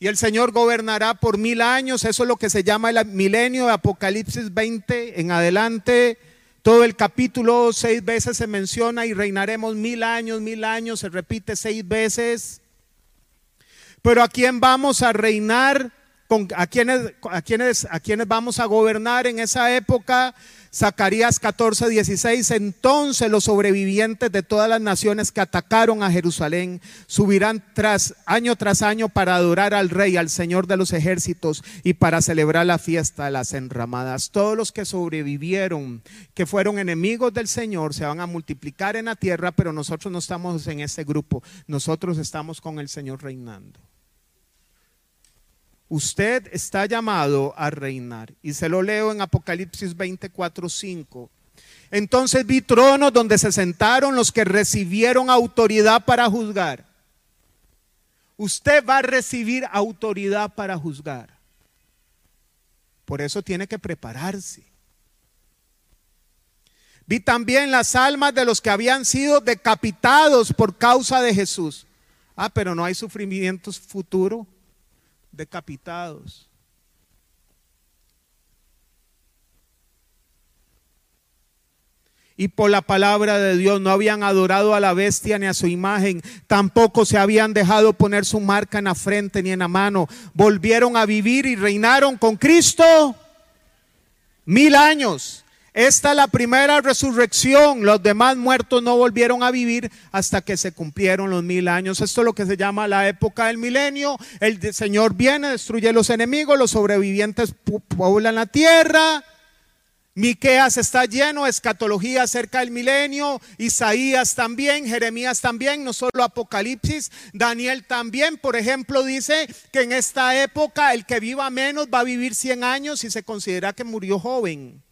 Y el Señor gobernará por mil años. Eso es lo que se llama el milenio de Apocalipsis 20 en adelante. Todo el capítulo seis veces se menciona y reinaremos mil años, mil años. Se repite seis veces. Pero ¿a quién vamos a reinar? ¿A quiénes, a, quiénes, ¿A quiénes vamos a gobernar en esa época? Zacarías 14, 16, entonces los sobrevivientes de todas las naciones que atacaron a Jerusalén subirán tras año tras año para adorar al rey, al Señor de los ejércitos y para celebrar la fiesta de las enramadas. Todos los que sobrevivieron, que fueron enemigos del Señor, se van a multiplicar en la tierra, pero nosotros no estamos en ese grupo, nosotros estamos con el Señor reinando. Usted está llamado a reinar. Y se lo leo en Apocalipsis 24, 5. Entonces vi tronos donde se sentaron los que recibieron autoridad para juzgar. Usted va a recibir autoridad para juzgar. Por eso tiene que prepararse. Vi también las almas de los que habían sido decapitados por causa de Jesús. Ah, pero no hay sufrimientos futuros decapitados. y por la palabra de Dios no habían adorado a la bestia ni a su imagen, tampoco se habían dejado poner su marca en la frente ni en la mano, volvieron a vivir y reinaron con Cristo mil años. Esta es la primera resurrección. Los demás muertos no volvieron a vivir hasta que se cumplieron los mil años. Esto es lo que se llama la época del milenio. El Señor viene, destruye los enemigos, los sobrevivientes poblan la tierra. Miqueas está lleno, escatología acerca del milenio, Isaías también, Jeremías también, no solo Apocalipsis, Daniel también, por ejemplo, dice que en esta época el que viva menos va a vivir 100 años y se considera que murió joven.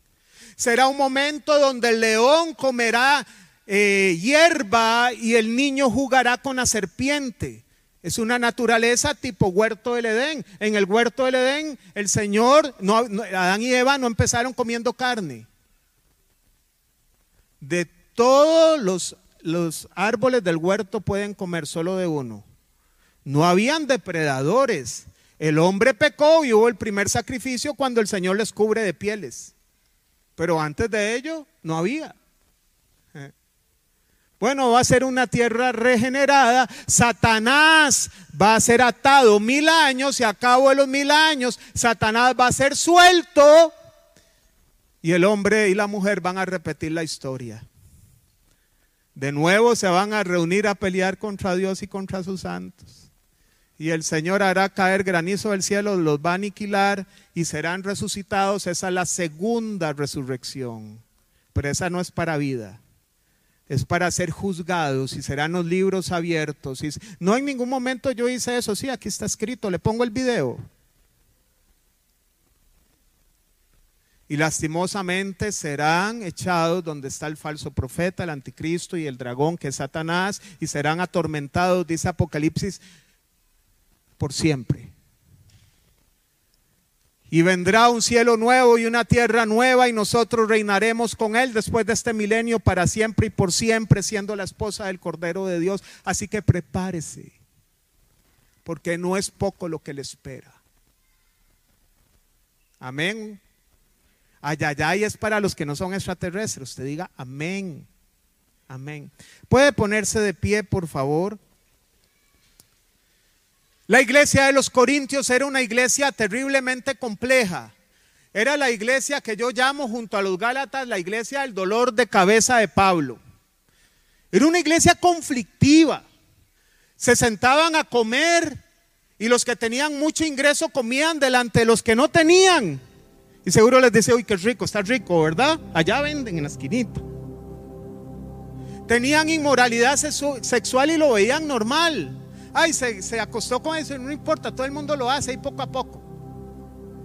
Será un momento donde el león comerá eh, hierba y el niño jugará con la serpiente. Es una naturaleza tipo huerto del Edén. En el huerto del Edén, el Señor, no, Adán y Eva no empezaron comiendo carne. De todos los, los árboles del huerto pueden comer solo de uno. No habían depredadores. El hombre pecó y hubo el primer sacrificio cuando el Señor les cubre de pieles. Pero antes de ello no había. Eh. Bueno, va a ser una tierra regenerada. Satanás va a ser atado mil años y a cabo de los mil años, Satanás va a ser suelto y el hombre y la mujer van a repetir la historia. De nuevo se van a reunir a pelear contra Dios y contra sus santos y el Señor hará caer granizo del cielo, los va a aniquilar y serán resucitados. Esa es la segunda resurrección. Pero esa no es para vida. Es para ser juzgados y serán los libros abiertos. No en ningún momento yo hice eso. Sí, aquí está escrito. Le pongo el video. Y lastimosamente serán echados donde está el falso profeta, el anticristo y el dragón que es Satanás, y serán atormentados, dice Apocalipsis por siempre. Y vendrá un cielo nuevo y una tierra nueva y nosotros reinaremos con Él después de este milenio para siempre y por siempre, siendo la esposa del Cordero de Dios. Así que prepárese, porque no es poco lo que le espera. Amén. Ayayay es para los que no son extraterrestres. Usted diga amén. Amén. ¿Puede ponerse de pie, por favor? La iglesia de los Corintios era una iglesia terriblemente compleja. Era la iglesia que yo llamo junto a los Gálatas la iglesia del dolor de cabeza de Pablo. Era una iglesia conflictiva. Se sentaban a comer y los que tenían mucho ingreso comían delante de los que no tenían. Y seguro les decía, uy, qué rico, está rico, ¿verdad? Allá venden en la esquinita. Tenían inmoralidad sexual y lo veían normal. Ay, se, acostó con eso, no importa, todo el mundo lo hace y poco a poco.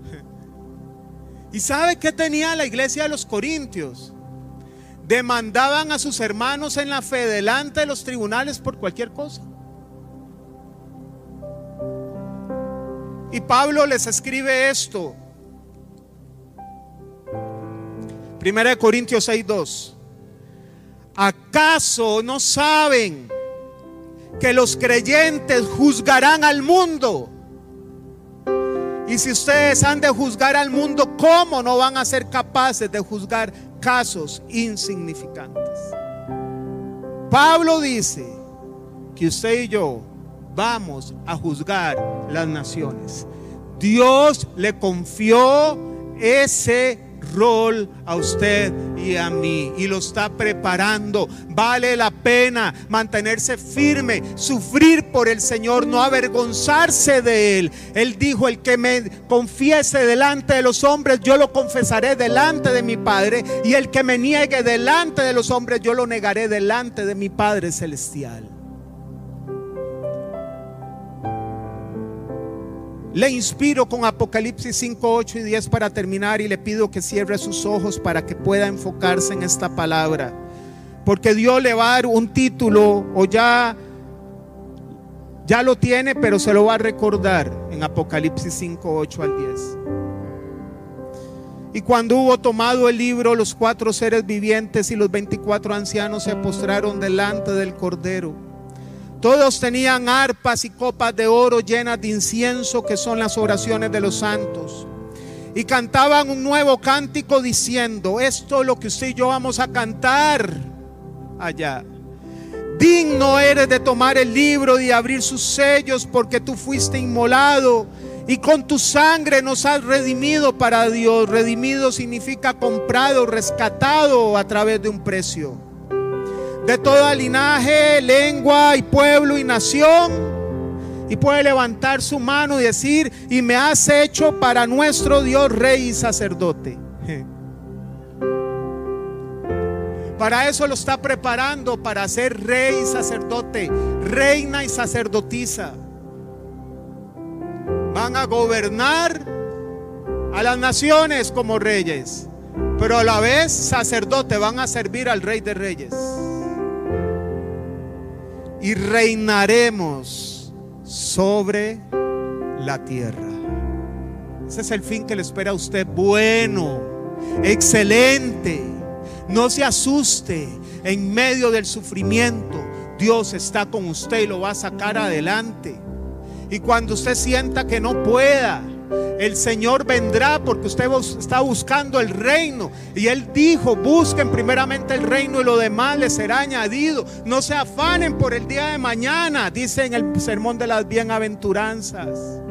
¿Y sabe qué tenía la iglesia de los Corintios? Demandaban a sus hermanos en la fe delante de los tribunales por cualquier cosa. Y Pablo les escribe esto. Primera de Corintios 6:2. ¿Acaso no saben que los creyentes juzgarán al mundo. Y si ustedes han de juzgar al mundo, ¿cómo no van a ser capaces de juzgar casos insignificantes? Pablo dice que usted y yo vamos a juzgar las naciones. Dios le confió ese rol a usted y a mí y lo está preparando. Vale la pena mantenerse firme, sufrir por el Señor, no avergonzarse de Él. Él dijo, el que me confiese delante de los hombres, yo lo confesaré delante de mi Padre y el que me niegue delante de los hombres, yo lo negaré delante de mi Padre Celestial. Le inspiro con Apocalipsis 5, 8 y 10 para terminar y le pido que cierre sus ojos para que pueda enfocarse en esta palabra. Porque Dios le va a dar un título o ya ya lo tiene, pero se lo va a recordar en Apocalipsis 5, 8 al 10. Y cuando hubo tomado el libro, los cuatro seres vivientes y los 24 ancianos se postraron delante del Cordero todos tenían arpas y copas de oro llenas de incienso, que son las oraciones de los santos. Y cantaban un nuevo cántico diciendo, esto es lo que usted y yo vamos a cantar allá. Digno eres de tomar el libro y abrir sus sellos porque tú fuiste inmolado y con tu sangre nos has redimido para Dios. Redimido significa comprado, rescatado a través de un precio de toda linaje, lengua y pueblo y nación. Y puede levantar su mano y decir, y me has hecho para nuestro Dios rey y sacerdote. Para eso lo está preparando, para ser rey y sacerdote, reina y sacerdotisa. Van a gobernar a las naciones como reyes, pero a la vez sacerdote, van a servir al rey de reyes y reinaremos sobre la tierra. Ese es el fin que le espera a usted. Bueno, excelente. No se asuste en medio del sufrimiento. Dios está con usted y lo va a sacar adelante. Y cuando usted sienta que no pueda, el Señor vendrá porque usted está buscando el reino. Y Él dijo, busquen primeramente el reino y lo demás les será añadido. No se afanen por el día de mañana, dice en el sermón de las bienaventuranzas.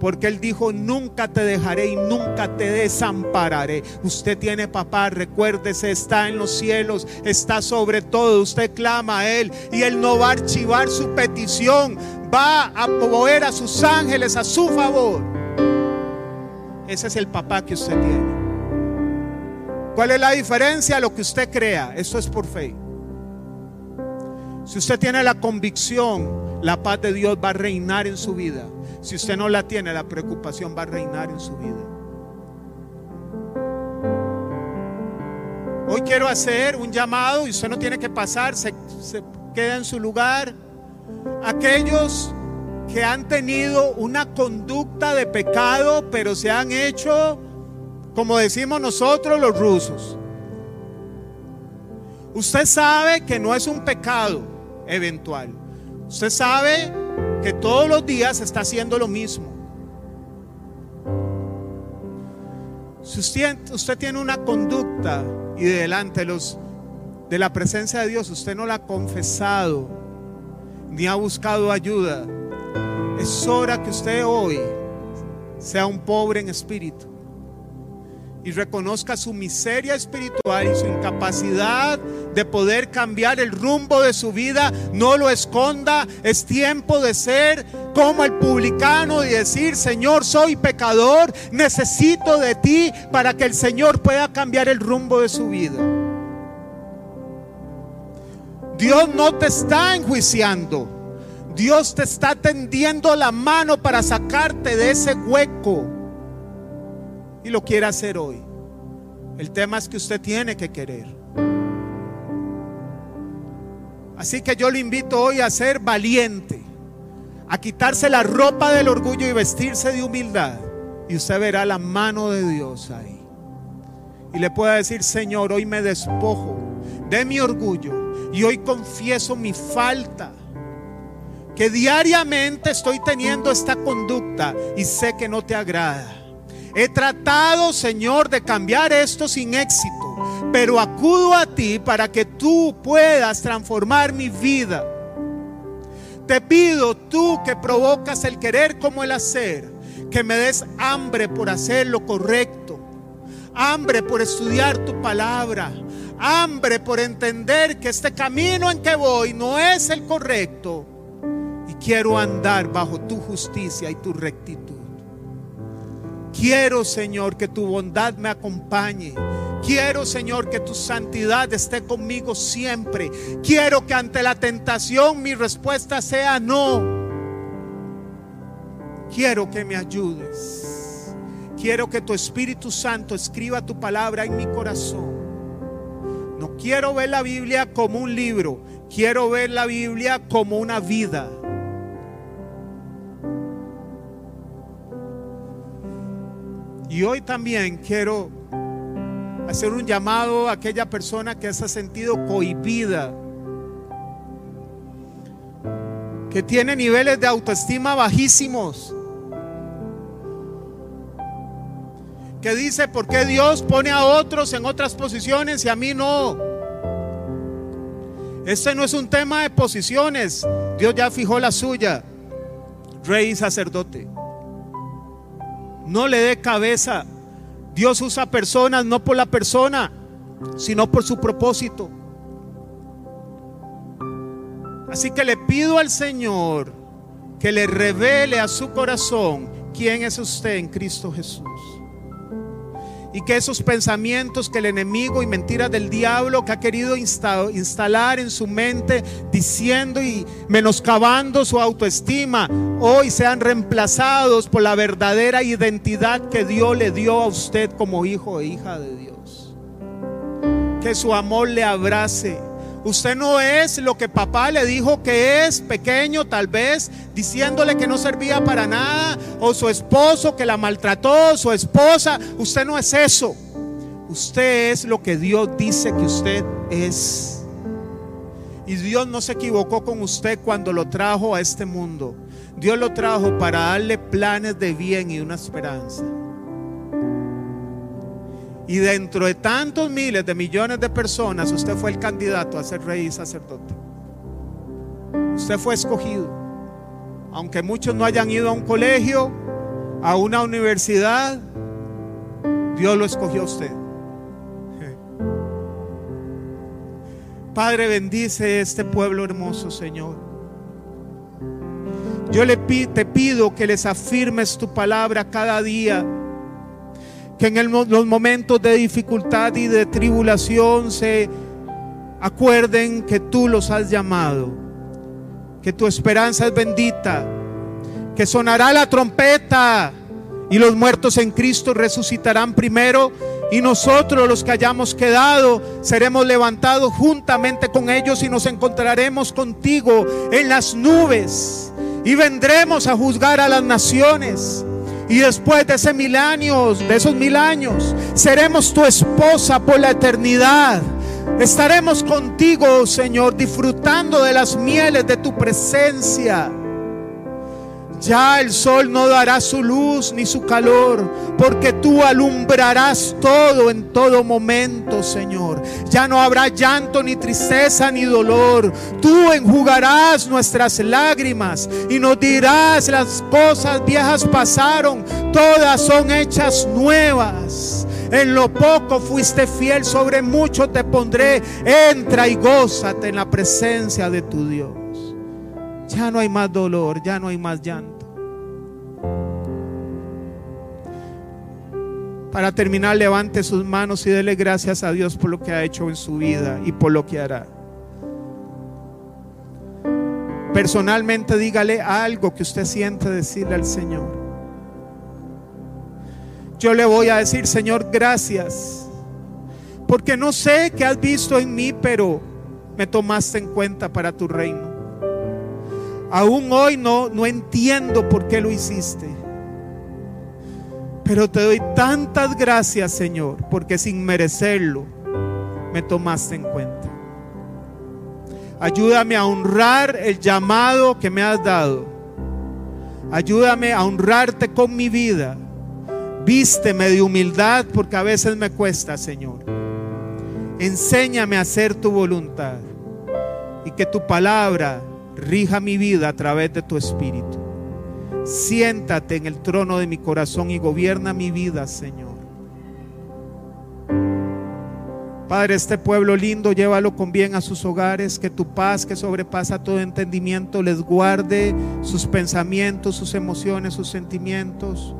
Porque Él dijo, nunca te dejaré y nunca te desampararé. Usted tiene papá, recuérdese, está en los cielos, está sobre todo. Usted clama a Él y Él no va a archivar su petición, va a mover a sus ángeles a su favor ese es el papá que usted tiene. ¿Cuál es la diferencia? Lo que usted crea. Eso es por fe. Si usted tiene la convicción, la paz de Dios va a reinar en su vida. Si usted no la tiene, la preocupación va a reinar en su vida. Hoy quiero hacer un llamado y usted no tiene que pasar, se, queda en su lugar. Aquellos que han tenido una conducta de pecado, pero se han hecho, como decimos nosotros los rusos. Usted sabe que no es un pecado eventual. Usted sabe que todos los días está haciendo lo mismo. Si usted, tiene una conducta y delante de la presencia de Dios usted no la ha confesado ni ha buscado ayuda, es hora que usted hoy sea un pobre en espíritu y reconozca su miseria espiritual y su incapacidad de poder cambiar el rumbo de su vida, no lo esconda. Es tiempo de ser como el publicano y decir, Señor, soy pecador, necesito de ti para que el Señor pueda cambiar el rumbo de su vida. Dios no te está enjuiciando. Dios te está tendiendo la mano para sacarte de ese hueco. Y lo quiere hacer hoy. El tema es que usted tiene que querer. Así que yo le invito hoy a ser valiente, a quitarse la ropa del orgullo y vestirse de humildad. Y usted verá la mano de Dios ahí. Y le pueda decir, Señor, hoy me despojo de mi orgullo y hoy confieso mi falta que diariamente estoy teniendo esta conducta y sé que no te agrada. He tratado, Señor, de cambiar esto sin éxito, pero acudo a ti para que tú puedas transformar mi vida. Te pido tú que provocas el querer como el hacer, que me des hambre por hacer lo correcto, hambre por estudiar tu palabra, hambre por entender que este camino en que voy no es el correcto quiero andar bajo tu justicia y tu rectitud. Quiero, Señor, que tu bondad me acompañe. Quiero, Señor, que tu santidad esté conmigo siempre. Quiero que ante la tentación mi respuesta sea no. Quiero que me ayudes. Quiero que tu Espíritu Santo escriba tu palabra en mi corazón. No quiero ver la Biblia como un libro. Quiero ver la Biblia como una vida. Y hoy también quiero hacer un llamado a aquella persona que se ha sentido cohibida, que tiene niveles de autoestima bajísimos, que dice, ¿por qué Dios pone a otros en otras posiciones y a mí no? Este no es un tema de posiciones, Dios ya fijó la suya, rey y sacerdote. No le dé cabeza. Dios usa personas no por la persona, sino por su propósito. Así que le pido al Señor que le revele a su corazón quién es usted en Cristo Jesús y que esos pensamientos que el enemigo y mentiras del diablo que ha querido instalar en su mente, diciendo y menoscabando su autoestima, hoy sean reemplazados por la verdadera identidad que Dios le dio a usted como hijo e hija de Dios. Que su amor le abrace Usted no es lo que papá le dijo que es, pequeño tal vez, diciéndole que no servía para nada, o su esposo que la maltrató, su esposa. Usted no es eso. Usted es lo que Dios dice que usted es. Y Dios no se equivocó con usted cuando lo trajo a este mundo. Dios lo trajo para darle planes de bien y una esperanza. Y dentro de tantos miles de millones de personas, usted fue el candidato a ser rey y sacerdote. Usted fue escogido. Aunque muchos no hayan ido a un colegio, a una universidad, Dios lo escogió a usted. Padre, bendice este pueblo hermoso, Señor. Yo le te pido que les afirmes tu palabra cada día que en los momentos de dificultad y de tribulación se acuerden que tú los has llamado, que tu esperanza es bendita, que sonará la trompeta y los muertos en Cristo resucitarán primero y nosotros los que hayamos quedado seremos levantados juntamente con ellos y nos encontraremos contigo en las nubes y vendremos a juzgar a las naciones. Y después de ese mil años, de esos mil años, seremos tu esposa por la eternidad. Estaremos contigo, Señor, disfrutando de las mieles de tu presencia. Ya el sol no dará su luz ni su calor, porque tú alumbrarás todo en todo momento, Señor. Ya no habrá llanto, ni tristeza, ni dolor. Tú enjugarás nuestras lágrimas y nos dirás las cosas viejas pasaron, todas son hechas nuevas. En lo poco fuiste fiel, sobre mucho te pondré. Entra y gózate en la presencia de tu Dios. Ya no hay más dolor, ya no hay más llanto. Para terminar, levante sus manos y dele gracias a Dios por lo que ha hecho en su vida y por lo que hará. Personalmente dígale algo que usted siente decirle al Señor. Yo le voy a decir, Señor, gracias. Porque no sé qué has visto en mí, pero me tomaste en cuenta para tu reino. Aún hoy no, no entiendo por qué lo hiciste. Pero te doy tantas gracias, Señor, porque sin merecerlo me tomaste en cuenta. Ayúdame a honrar el llamado que me has dado. Ayúdame a honrarte con mi vida. Vísteme de humildad porque a veces me cuesta, Señor. Enséñame a hacer tu voluntad y que tu palabra rija mi vida a través de tu espíritu. Siéntate en el trono de mi corazón y gobierna mi vida, Señor. Padre, este pueblo lindo, llévalo con bien a sus hogares, que tu paz que sobrepasa todo entendimiento les guarde sus pensamientos, sus emociones, sus sentimientos.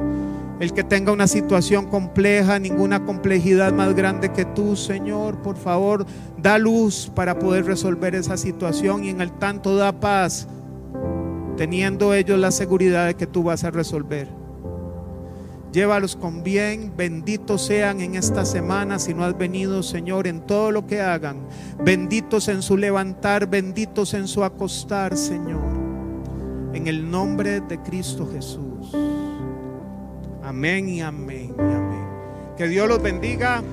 El que tenga una situación compleja, ninguna complejidad más grande que tú, Señor, por favor, da luz para poder resolver esa situación y en el tanto da paz, teniendo ellos la seguridad de que tú vas a resolver. Llévalos con bien, benditos sean en esta semana si no has venido, Señor, en todo lo que hagan. Benditos en su levantar, benditos en su acostar, Señor. En el nombre de Cristo Jesús. Amén y amén y amén. Que Dios los bendiga.